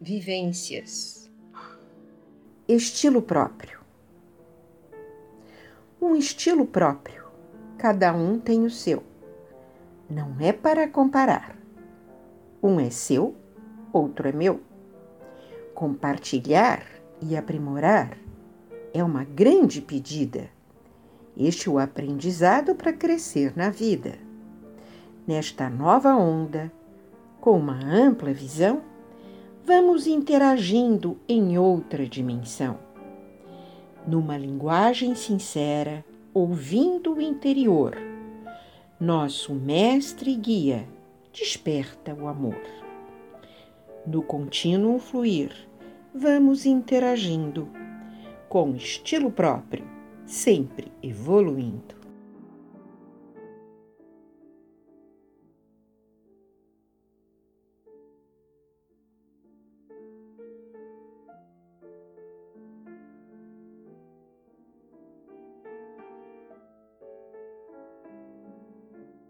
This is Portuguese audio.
vivências. Estilo próprio. Um estilo próprio. Cada um tem o seu. Não é para comparar. Um é seu, outro é meu. Compartilhar e aprimorar é uma grande pedida. Este é o aprendizado para crescer na vida. Nesta nova onda, com uma ampla visão, vamos interagindo em outra dimensão. Numa linguagem sincera, ouvindo o interior, nosso mestre guia desperta o amor. No contínuo fluir, vamos interagindo com estilo próprio, sempre evoluindo.